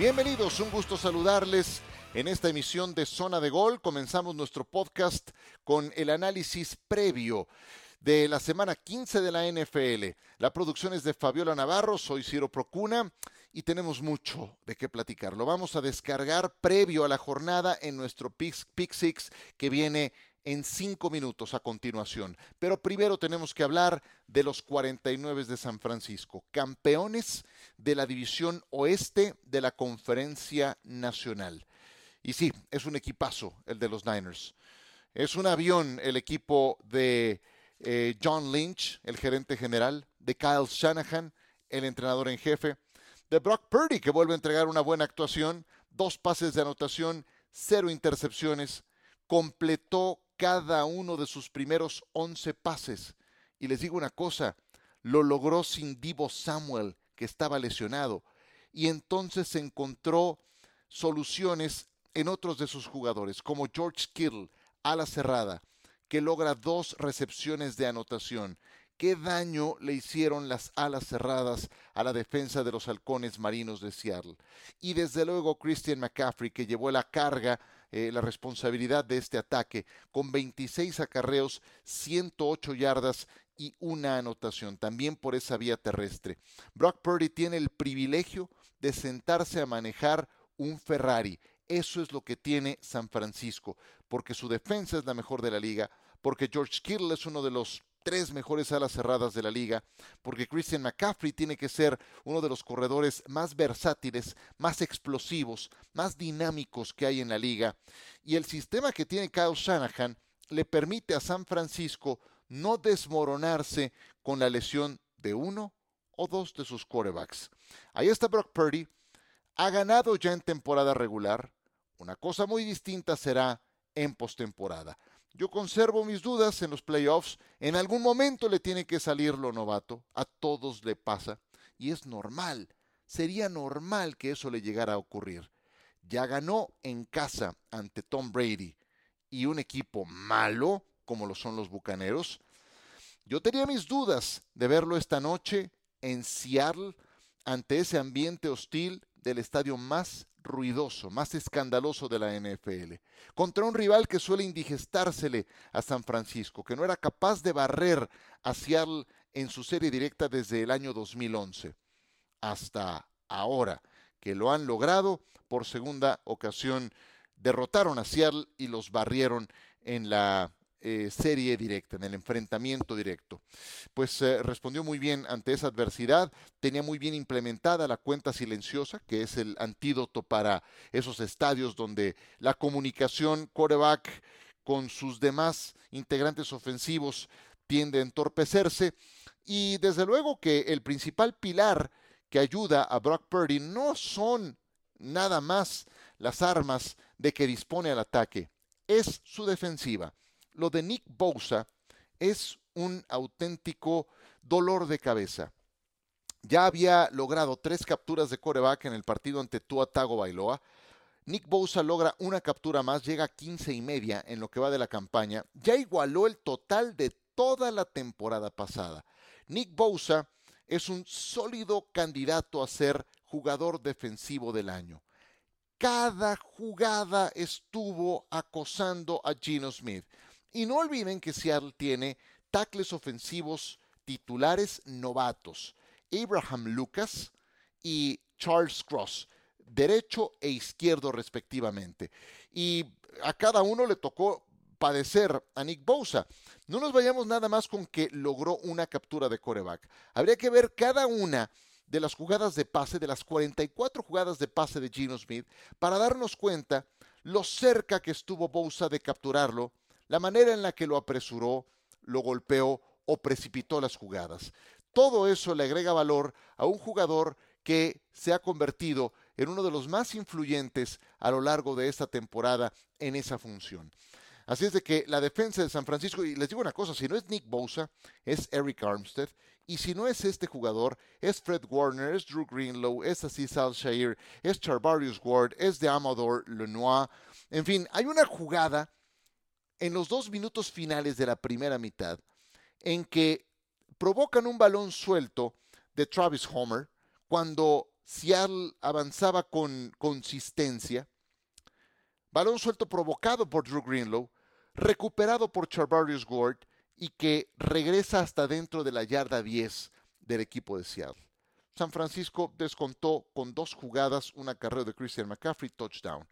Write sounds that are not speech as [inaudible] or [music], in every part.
Bienvenidos, un gusto saludarles en esta emisión de Zona de Gol. Comenzamos nuestro podcast con el análisis previo de la semana 15 de la NFL. La producción es de Fabiola Navarro, soy Ciro Procuna y tenemos mucho de qué platicar. Lo vamos a descargar previo a la jornada en nuestro Pick, que viene en cinco minutos a continuación. Pero primero tenemos que hablar de los 49 de San Francisco, campeones de la División Oeste de la Conferencia Nacional. Y sí, es un equipazo el de los Niners. Es un avión el equipo de eh, John Lynch, el gerente general, de Kyle Shanahan, el entrenador en jefe, de Brock Purdy, que vuelve a entregar una buena actuación, dos pases de anotación, cero intercepciones, completó cada uno de sus primeros 11 pases. Y les digo una cosa, lo logró sin Divo Samuel, que estaba lesionado. Y entonces encontró soluciones en otros de sus jugadores, como George Kittle, ala cerrada, que logra dos recepciones de anotación. ¿Qué daño le hicieron las alas cerradas a la defensa de los halcones marinos de Seattle? Y desde luego Christian McCaffrey, que llevó la carga eh, la responsabilidad de este ataque, con 26 acarreos, 108 yardas y una anotación, también por esa vía terrestre. Brock Purdy tiene el privilegio de sentarse a manejar un Ferrari. Eso es lo que tiene San Francisco, porque su defensa es la mejor de la liga, porque George Kittle es uno de los tres mejores alas cerradas de la liga, porque Christian McCaffrey tiene que ser uno de los corredores más versátiles, más explosivos, más dinámicos que hay en la liga, y el sistema que tiene Kyle Shanahan le permite a San Francisco no desmoronarse con la lesión de uno o dos de sus quarterbacks. Ahí está Brock Purdy, ha ganado ya en temporada regular, una cosa muy distinta será en postemporada. Yo conservo mis dudas en los playoffs. En algún momento le tiene que salir lo novato. A todos le pasa. Y es normal. Sería normal que eso le llegara a ocurrir. Ya ganó en casa ante Tom Brady y un equipo malo como lo son los Bucaneros. Yo tenía mis dudas de verlo esta noche en Seattle ante ese ambiente hostil del estadio más ruidoso, más escandaloso de la NFL, contra un rival que suele indigestársele a San Francisco, que no era capaz de barrer a Seattle en su serie directa desde el año 2011 hasta ahora, que lo han logrado por segunda ocasión, derrotaron a Seattle y los barrieron en la eh, serie directa, en el enfrentamiento directo. Pues eh, respondió muy bien ante esa adversidad, tenía muy bien implementada la cuenta silenciosa, que es el antídoto para esos estadios donde la comunicación quarterback con sus demás integrantes ofensivos tiende a entorpecerse. Y desde luego que el principal pilar que ayuda a Brock Purdy no son nada más las armas de que dispone al ataque, es su defensiva. Lo de Nick Bosa es un auténtico dolor de cabeza. Ya había logrado tres capturas de coreback en el partido ante Tua Tago Bailoa. Nick Bosa logra una captura más, llega a 15 y media en lo que va de la campaña. Ya igualó el total de toda la temporada pasada. Nick Bosa es un sólido candidato a ser jugador defensivo del año. Cada jugada estuvo acosando a Gino Smith. Y no olviden que Seattle tiene tackles ofensivos titulares novatos, Abraham Lucas y Charles Cross, derecho e izquierdo respectivamente. Y a cada uno le tocó padecer a Nick Bosa. No nos vayamos nada más con que logró una captura de coreback. Habría que ver cada una de las jugadas de pase, de las 44 jugadas de pase de Gino Smith, para darnos cuenta lo cerca que estuvo Bosa de capturarlo la manera en la que lo apresuró, lo golpeó o precipitó las jugadas. Todo eso le agrega valor a un jugador que se ha convertido en uno de los más influyentes a lo largo de esta temporada en esa función. Así es de que la defensa de San Francisco, y les digo una cosa, si no es Nick Bosa, es Eric Armstead, y si no es este jugador, es Fred Warner, es Drew Greenlow, es Aziz Al-Shair, es Charvarius Ward, es de Amador Lenoir. En fin, hay una jugada en los dos minutos finales de la primera mitad, en que provocan un balón suelto de Travis Homer cuando Seattle avanzaba con consistencia. Balón suelto provocado por Drew Greenlow, recuperado por Charvarius Gord y que regresa hasta dentro de la yarda 10 del equipo de Seattle. San Francisco descontó con dos jugadas una carrera de Christian McCaffrey, touchdown.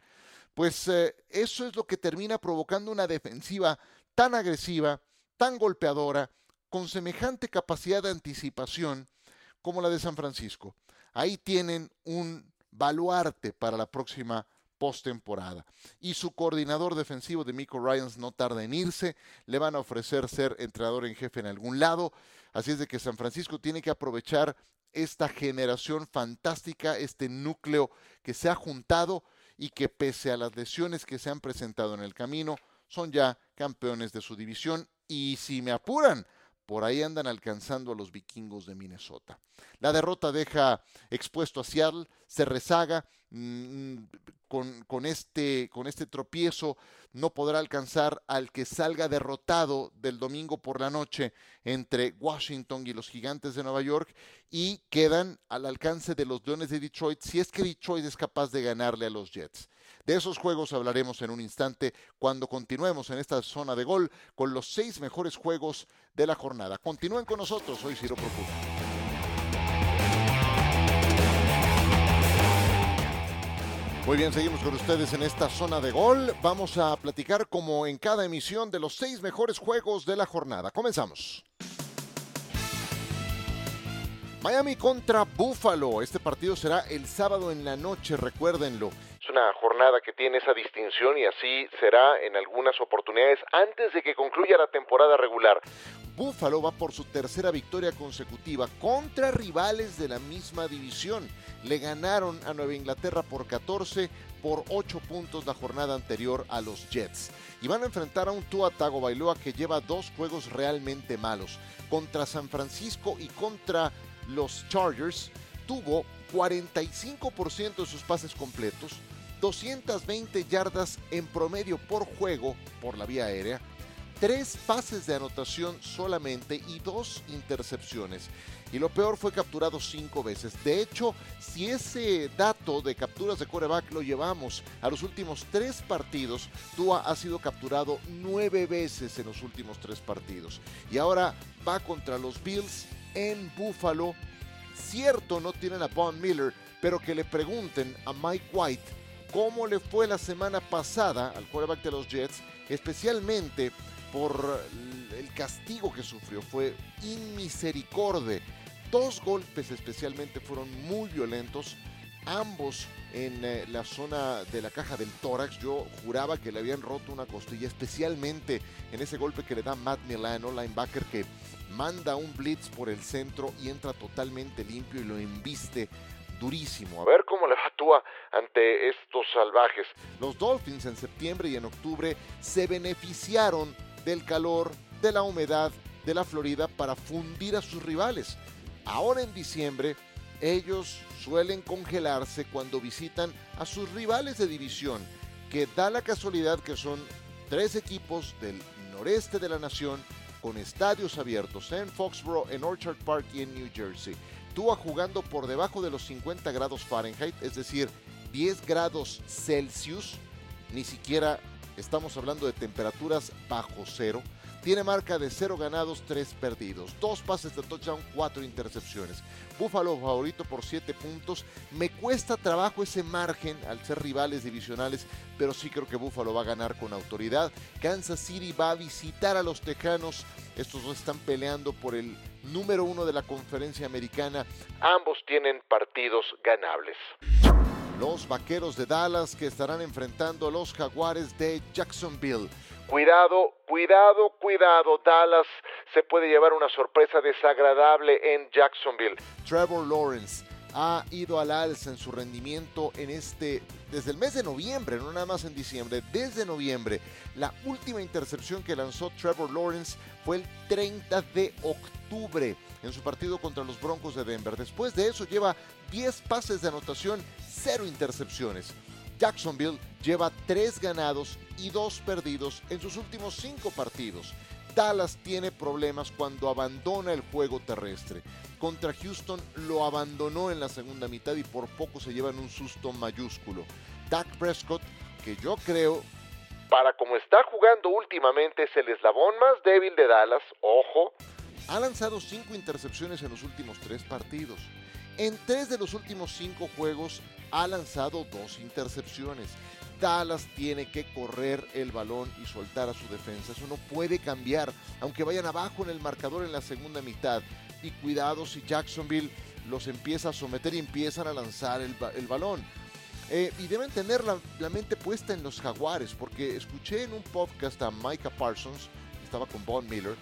Pues eh, eso es lo que termina provocando una defensiva tan agresiva, tan golpeadora, con semejante capacidad de anticipación como la de San Francisco. Ahí tienen un baluarte para la próxima postemporada. Y su coordinador defensivo de Miko Ryans no tarda en irse, le van a ofrecer ser entrenador en jefe en algún lado, así es de que San Francisco tiene que aprovechar esta generación fantástica, este núcleo que se ha juntado y que pese a las lesiones que se han presentado en el camino, son ya campeones de su división y si me apuran, por ahí andan alcanzando a los vikingos de Minnesota. La derrota deja expuesto a Seattle, se rezaga, mm, con, con, este, con este tropiezo no podrá alcanzar al que salga derrotado del domingo por la noche entre Washington y los Gigantes de Nueva York y quedan al alcance de los Leones de Detroit si es que Detroit es capaz de ganarle a los Jets. De esos juegos hablaremos en un instante cuando continuemos en esta zona de gol con los seis mejores juegos de la jornada. Continúen con nosotros, soy Ciro Profundo. Muy bien, seguimos con ustedes en esta zona de gol. Vamos a platicar como en cada emisión de los seis mejores juegos de la jornada. Comenzamos. Miami contra Buffalo. Este partido será el sábado en la noche, recuérdenlo. Una jornada que tiene esa distinción y así será en algunas oportunidades antes de que concluya la temporada regular. Buffalo va por su tercera victoria consecutiva contra rivales de la misma división. Le ganaron a Nueva Inglaterra por 14 por 8 puntos la jornada anterior a los Jets. Y van a enfrentar a un Tua Tagovailoa que lleva dos juegos realmente malos. Contra San Francisco y contra los Chargers tuvo 45% de sus pases completos, 220 yardas en promedio por juego por la vía aérea, tres pases de anotación solamente y dos intercepciones. Y lo peor fue capturado cinco veces. De hecho, si ese dato de capturas de coreback lo llevamos a los últimos tres partidos, Tua ha sido capturado nueve veces en los últimos tres partidos. Y ahora va contra los Bills en Buffalo. Cierto, no tienen a Von Miller, pero que le pregunten a Mike White cómo le fue la semana pasada al quarterback de los Jets, especialmente por el castigo que sufrió. Fue inmisericorde. Dos golpes especialmente fueron muy violentos, ambos en eh, la zona de la caja del tórax. Yo juraba que le habían roto una costilla, especialmente en ese golpe que le da Matt Milano, linebacker que manda un blitz por el centro y entra totalmente limpio y lo embiste durísimo. A ver cómo le actúa ante estos salvajes. Los Dolphins en septiembre y en octubre se beneficiaron del calor, de la humedad de la Florida para fundir a sus rivales. Ahora en diciembre, ellos suelen congelarse cuando visitan a sus rivales de división, que da la casualidad que son tres equipos del noreste de la nación con estadios abiertos en Foxborough, en Orchard Park y en New Jersey. Tua jugando por debajo de los 50 grados Fahrenheit, es decir, 10 grados Celsius, ni siquiera estamos hablando de temperaturas bajo cero. Tiene marca de 0 ganados, 3 perdidos, 2 pases de touchdown, 4 intercepciones. Buffalo favorito por 7 puntos. Me cuesta trabajo ese margen al ser rivales divisionales, pero sí creo que Buffalo va a ganar con autoridad. Kansas City va a visitar a los Tejanos. Estos dos están peleando por el número uno de la conferencia americana. Ambos tienen partidos ganables. Los Vaqueros de Dallas que estarán enfrentando a los Jaguares de Jacksonville. Cuidado, cuidado, cuidado. Dallas se puede llevar una sorpresa desagradable en Jacksonville. Trevor Lawrence ha ido al alza en su rendimiento en este desde el mes de noviembre, no nada más en diciembre, desde noviembre. La última intercepción que lanzó Trevor Lawrence fue el 30 de octubre en su partido contra los Broncos de Denver. Después de eso lleva 10 pases de anotación, 0 intercepciones. Jacksonville lleva 3 ganados y 2 perdidos en sus últimos 5 partidos. Dallas tiene problemas cuando abandona el juego terrestre. Contra Houston lo abandonó en la segunda mitad y por poco se llevan un susto mayúsculo. Dak Prescott, que yo creo, para como está jugando últimamente, es el eslabón más débil de Dallas, ojo, ha lanzado cinco intercepciones en los últimos tres partidos. En tres de los últimos cinco juegos ha lanzado dos intercepciones. Dallas tiene que correr el balón y soltar a su defensa. Eso no puede cambiar, aunque vayan abajo en el marcador en la segunda mitad. Y cuidado si Jacksonville los empieza a someter y empiezan a lanzar el, balón. Eh, y deben tener la, mente puesta en los jaguares, porque escuché en un podcast a Micah Parsons, estaba con Von Miller,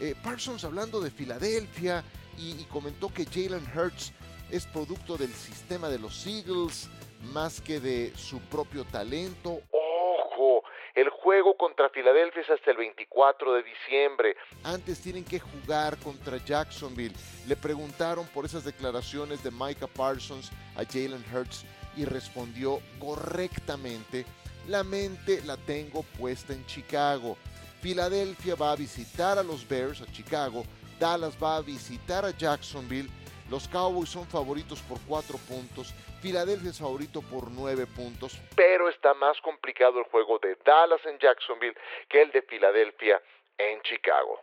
eh, Parsons hablando de Filadelfia y, y comentó que Jalen Hurts es producto del sistema de los Eagles más que de su propio talento. ¡Ojo! El juego contra Filadelfia es hasta el 24 de diciembre. Antes tienen que jugar contra Jacksonville. Le preguntaron por esas declaraciones de Micah Parsons a Jalen Hurts y respondió correctamente. La mente la tengo puesta en Chicago. Filadelfia va a visitar a los Bears, a Chicago. Dallas va a visitar a Jacksonville los Cowboys son favoritos por 4 puntos, Filadelfia es favorito por 9 puntos, pero está más complicado el juego de Dallas en Jacksonville que el de Filadelfia en Chicago.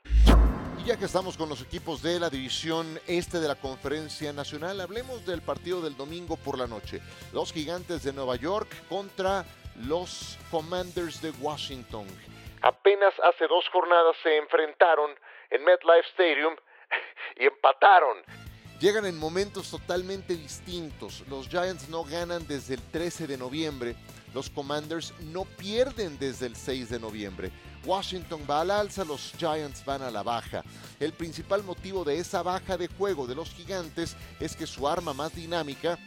Y ya que estamos con los equipos de la división este de la Conferencia Nacional, hablemos del partido del domingo por la noche. Los Gigantes de Nueva York contra los Commanders de Washington. Apenas hace dos jornadas se enfrentaron en MetLife Stadium [laughs] y empataron. Llegan en momentos totalmente distintos. Los Giants no ganan desde el 13 de noviembre. Los Commanders no pierden desde el 6 de noviembre. Washington va al alza, los Giants van a la baja. El principal motivo de esa baja de juego de los gigantes es que su arma más dinámica,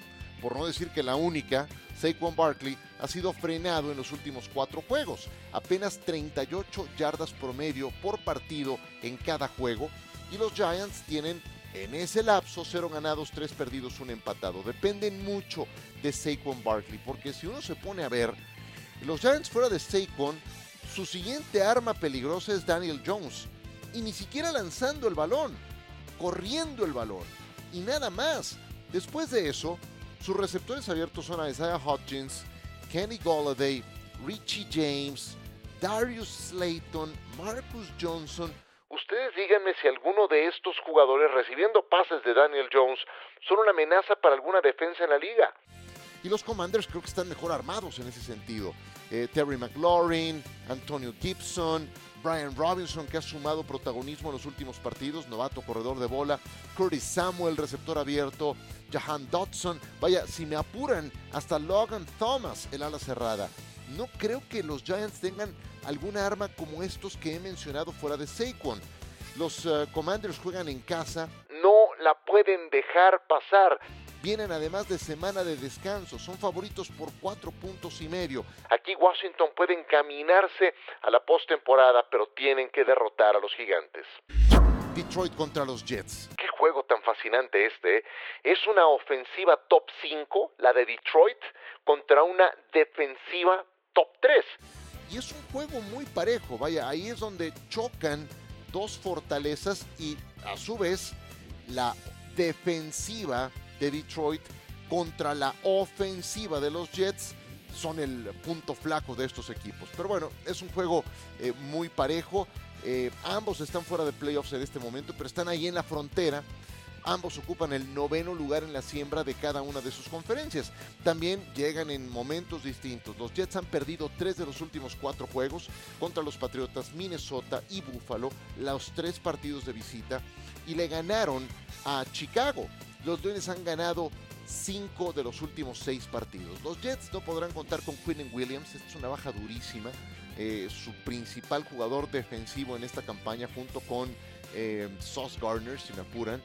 por no decir que la única, Saquon Barkley, ha sido frenado en los últimos cuatro juegos. Apenas 38 yardas promedio por partido en cada juego. Y los Giants tienen en ese lapso, cero ganados, tres perdidos, un empatado. Dependen mucho de Saquon Barkley, porque si uno se pone a ver, los Giants fuera de Saquon, su siguiente arma peligrosa es Daniel Jones. Y ni siquiera lanzando el balón, corriendo el balón. Y nada más. Después de eso, sus receptores abiertos son Isaiah Hodgins, Kenny Golladay, Richie James, Darius Slayton, Marcus Johnson, Ustedes díganme si alguno de estos jugadores recibiendo pases de Daniel Jones son una amenaza para alguna defensa en la liga. Y los Commanders creo que están mejor armados en ese sentido. Eh, Terry McLaurin, Antonio Gibson, Brian Robinson, que ha sumado protagonismo en los últimos partidos, novato corredor de bola, Curtis Samuel, receptor abierto, Jahan Dodson, vaya, si me apuran, hasta Logan Thomas, el ala cerrada. No creo que los Giants tengan alguna arma como estos que he mencionado fuera de Saquon. Los eh, Commanders juegan en casa, no la pueden dejar pasar. Vienen además de semana de descanso, son favoritos por cuatro puntos y medio. Aquí Washington puede encaminarse a la postemporada, pero tienen que derrotar a los gigantes. Detroit contra los Jets. Qué juego tan fascinante este. ¿eh? Es una ofensiva top 5, la de Detroit, contra una defensiva top 3. Y es un juego muy parejo, vaya, ahí es donde chocan dos fortalezas y a su vez la defensiva de Detroit contra la ofensiva de los Jets son el punto flaco de estos equipos. Pero bueno, es un juego eh, muy parejo. Eh, ambos están fuera de playoffs en este momento, pero están ahí en la frontera Ambos ocupan el noveno lugar en la siembra de cada una de sus conferencias. También llegan en momentos distintos. Los Jets han perdido tres de los últimos cuatro juegos contra los Patriotas, Minnesota y Buffalo, los tres partidos de visita, y le ganaron a Chicago. Los Leones han ganado cinco de los últimos seis partidos. Los Jets no podrán contar con Quinn Williams, esta es una baja durísima. Eh, su principal jugador defensivo en esta campaña junto con eh, Sauce Gardner, si me apuran.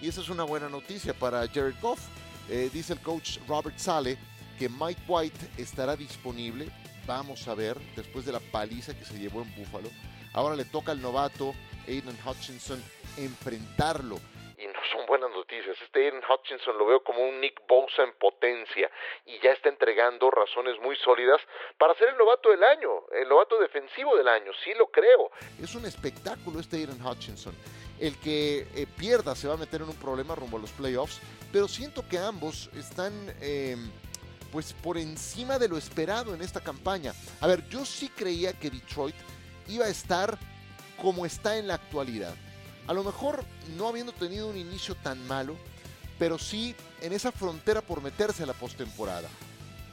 Y esa es una buena noticia para Jared Goff. Eh, dice el coach Robert Sale que Mike White estará disponible. Vamos a ver, después de la paliza que se llevó en Buffalo. Ahora le toca al novato Aiden Hutchinson enfrentarlo. Y no son buenas noticias. Este Aiden Hutchinson lo veo como un Nick Bosa en potencia y ya está entregando razones muy sólidas para ser el novato del año, el novato defensivo del año, sí lo creo. Es un espectáculo este Aiden Hutchinson. El que eh, pierda se va a meter en un problema rumbo a los playoffs, pero siento que ambos están em, pues por encima de lo esperado en esta campaña. A ver, yo sí creía que Detroit iba a estar como está en la actualidad. A lo mejor no habiendo tenido un inicio tan malo, pero sí en esa frontera por meterse a la postemporada.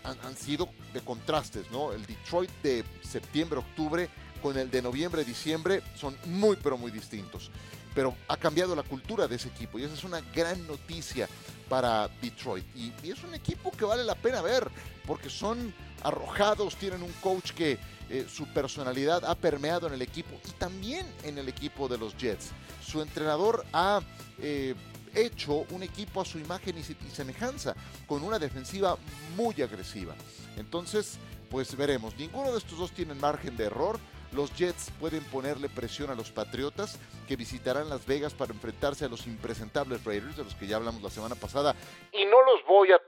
Han, han sido de contrastes, ¿no? El Detroit de septiembre-octubre con el de noviembre-diciembre son muy, pero muy distintos pero ha cambiado la cultura de ese equipo y esa es una gran noticia para Detroit. Y, es un equipo que vale la pena ver porque son arrojados, tienen un coach que eh, su personalidad ha permeado en el equipo y también en el equipo de los Jets. Su entrenador ha eh, hecho un equipo a su imagen y, semejanza con una defensiva muy agresiva. Entonces, pues veremos. Ninguno de estos dos tiene margen de error los Jets pueden ponerle presión a los Patriotas que visitarán Las Vegas para enfrentarse a los impresentables Raiders de los que ya hablamos la semana pasada. Y no los voy a,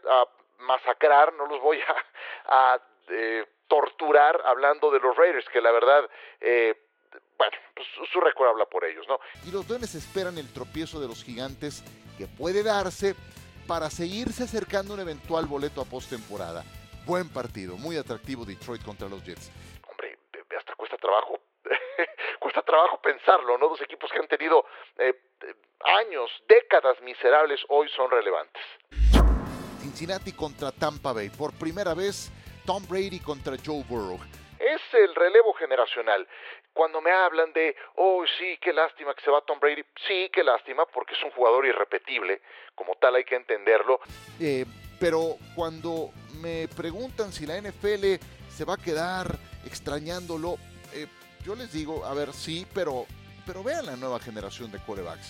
masacrar, no los voy a, eh, torturar hablando de los Raiders, que la verdad... Eh, bueno, pues su récord habla por ellos, ¿no? Y los Duendes esperan el tropiezo de los gigantes que puede darse para seguirse acercando un eventual boleto a postemporada. Buen partido, muy atractivo Detroit contra los Jets trabajo, [laughs] cuesta trabajo pensarlo, ¿no? Dos equipos que han tenido eh, años, décadas miserables, hoy son relevantes. Cincinnati contra Tampa Bay. Por primera vez, Tom Brady contra Joe Burrow. Es el relevo generacional. Cuando me hablan de, oh, sí, qué lástima que se va Tom Brady. Sí, qué lástima, porque es un jugador irrepetible. Como tal, hay que entenderlo. Eh, pero cuando me preguntan si la NFL se va a quedar extrañándolo, yo les digo, a ver, sí, pero, pero vean la nueva generación de corebacks.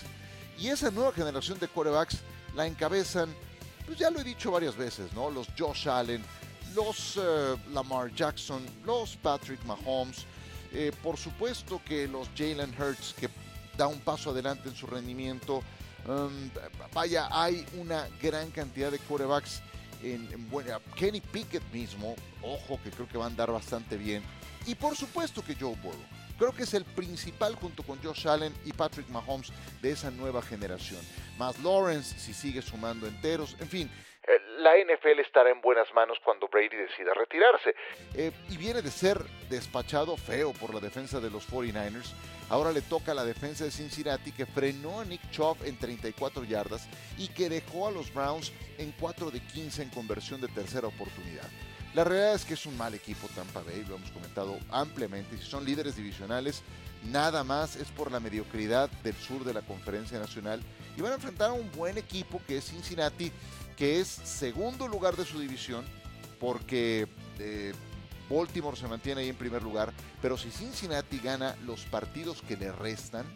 Y esa nueva generación de corebacks la encabezan, pues ya lo he dicho varias veces, ¿no? Los Josh Allen, los eh, Lamar Jackson, los Patrick Mahomes, eh, por supuesto que los Jalen Hurts, que da un paso adelante en su rendimiento. Um, vaya, hay una gran cantidad de corebacks en, en. Kenny Pickett mismo, ojo que creo que va a andar bastante bien. Y por supuesto que Joe Burrow. Creo que es el principal junto con Josh Allen y Patrick Mahomes de esa nueva generación. Más Lawrence si sigue sumando enteros, en fin. Eh, la NFL estará en buenas manos cuando Brady decida retirarse. Eh, y viene de ser despachado feo por la defensa de los 49ers. Ahora le toca a la defensa de Cincinnati que frenó a Nick Chubb en 34 yardas y que dejó a los Browns en 4 de 15 en conversión de tercera oportunidad. La realidad es que es un mal equipo Tampa Bay, lo hemos comentado ampliamente. Si son líderes divisionales, nada más es por la mediocridad del sur de la Conferencia Nacional. Y van a enfrentar a un buen equipo que es Cincinnati, que es segundo lugar de su división, porque eh, Baltimore se mantiene ahí en primer lugar. Pero si Cincinnati gana los partidos que le restan,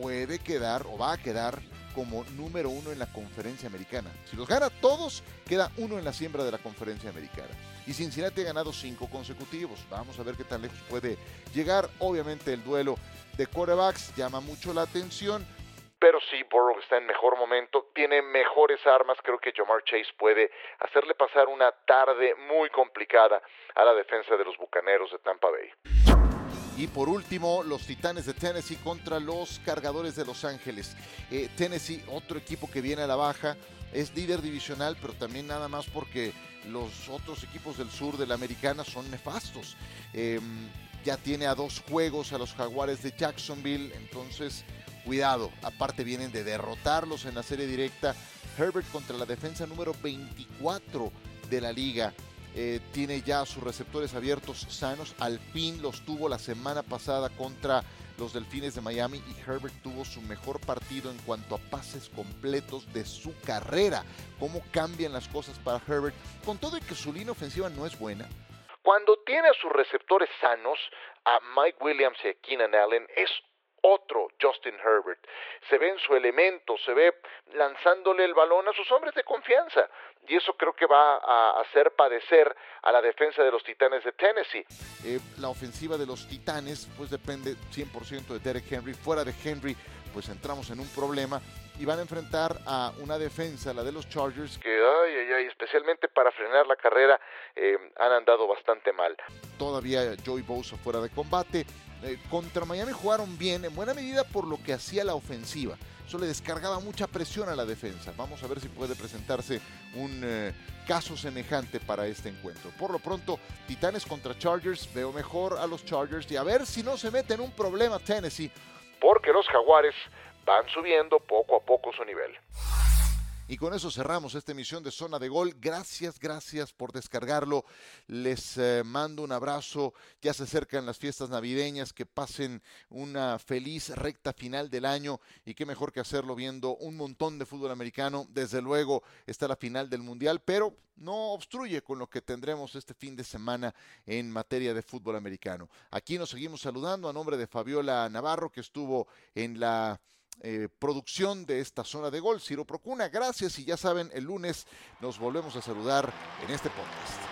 puede quedar o va a quedar como número uno en la conferencia americana. Si los gana todos, queda uno en la siembra de la conferencia americana. Y Cincinnati ha ganado cinco consecutivos. Vamos a ver qué tan lejos puede llegar. Obviamente el duelo de quarterbacks llama mucho la atención. Pero sí, Burrow está en mejor momento, tiene mejores armas. Creo que Jamar Chase puede hacerle pasar una tarde muy complicada a la defensa de los bucaneros de Tampa Bay. Y por último, los Titanes de Tennessee contra los Cargadores de Los Ángeles. Eh, Tennessee, otro equipo que viene a la baja, es líder divisional, pero también nada más porque los otros equipos del sur de la americana son nefastos. Em, ya tiene a dos juegos a los Jaguares de Jacksonville, entonces cuidado, aparte vienen de derrotarlos en la serie directa. Herbert contra la defensa número 24 de la liga. Eh, tiene ya sus receptores abiertos sanos. Al fin los tuvo la semana pasada contra los Delfines de Miami y Herbert tuvo su mejor partido en cuanto a pases completos de su carrera. ¿Cómo cambian las cosas para Herbert? Con todo y que su línea ofensiva no es buena. Cuando tiene a sus receptores sanos, a Mike Williams y a Keenan Allen, es otro Justin Herbert. Se ve en su elemento, se ve lanzándole el balón a sus hombres de confianza. Y eso creo que va a hacer padecer a la defensa de los Titanes de Tennessee. Eh, la ofensiva de los Titanes pues depende 100% de Derek Henry. Fuera de Henry pues entramos en un problema. Y van a enfrentar a una defensa, la de los Chargers, que ay, ay, ay, especialmente para frenar la carrera eh, han andado bastante mal. Todavía Joey Bosa fuera de combate. Eh, contra Miami jugaron bien, en buena medida por lo que hacía la ofensiva. Eso le descargaba mucha presión a la defensa. Vamos a ver si puede presentarse un eh, caso semejante para este encuentro. Por lo pronto, Titanes contra Chargers. Veo mejor a los Chargers y a ver si no se mete en un problema Tennessee. Porque los Jaguares van subiendo poco a poco su nivel. Y con eso cerramos esta emisión de Zona de Gol. Gracias, gracias por descargarlo. Les eh, mando un abrazo. Ya se acercan las fiestas navideñas. Que pasen una feliz recta final del año. Y qué mejor que hacerlo viendo un montón de fútbol americano. Desde luego está la final del Mundial, pero no obstruye con lo que tendremos este fin de semana en materia de fútbol americano. Aquí nos seguimos saludando a nombre de Fabiola Navarro, que estuvo en la eh, producción de esta zona de gol. Ciro Procuna, gracias y ya saben, el lunes nos volvemos a saludar en este podcast.